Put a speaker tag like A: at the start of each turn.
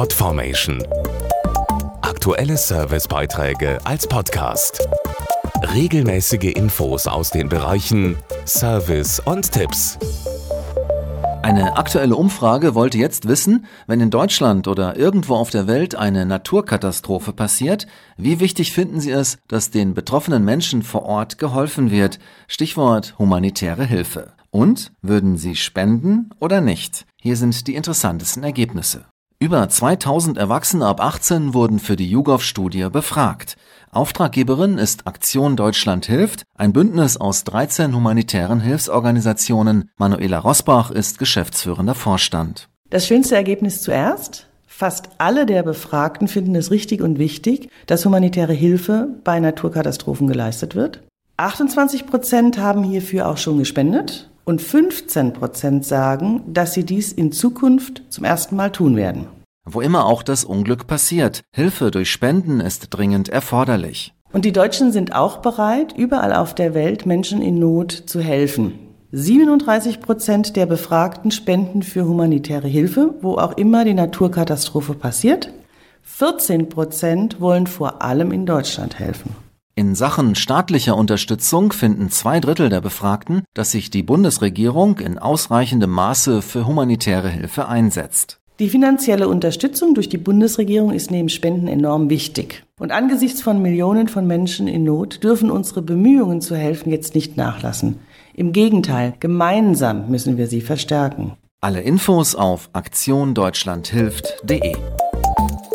A: Podformation. Aktuelle Servicebeiträge als Podcast. Regelmäßige Infos aus den Bereichen Service und Tipps.
B: Eine aktuelle Umfrage wollte jetzt wissen, wenn in Deutschland oder irgendwo auf der Welt eine Naturkatastrophe passiert, wie wichtig finden Sie es, dass den betroffenen Menschen vor Ort geholfen wird? Stichwort humanitäre Hilfe. Und würden Sie spenden oder nicht? Hier sind die interessantesten Ergebnisse. Über 2000 Erwachsene ab 18 wurden für die YouGov-Studie befragt. Auftraggeberin ist Aktion Deutschland hilft, ein Bündnis aus 13 humanitären Hilfsorganisationen. Manuela Rosbach ist geschäftsführender Vorstand.
C: Das schönste Ergebnis zuerst. Fast alle der Befragten finden es richtig und wichtig, dass humanitäre Hilfe bei Naturkatastrophen geleistet wird. 28 Prozent haben hierfür auch schon gespendet und 15 Prozent sagen, dass sie dies in Zukunft zum ersten Mal tun werden
B: wo immer auch das Unglück passiert. Hilfe durch Spenden ist dringend erforderlich.
C: Und die Deutschen sind auch bereit, überall auf der Welt Menschen in Not zu helfen. 37 Prozent der Befragten spenden für humanitäre Hilfe, wo auch immer die Naturkatastrophe passiert. 14 Prozent wollen vor allem in Deutschland helfen.
B: In Sachen staatlicher Unterstützung finden zwei Drittel der Befragten, dass sich die Bundesregierung in ausreichendem Maße für humanitäre Hilfe einsetzt.
C: Die finanzielle Unterstützung durch die Bundesregierung ist neben Spenden enorm wichtig. Und angesichts von Millionen von Menschen in Not dürfen unsere Bemühungen zu helfen jetzt nicht nachlassen. Im Gegenteil, gemeinsam müssen wir sie verstärken.
B: Alle Infos auf aktiondeutschlandhilft.de.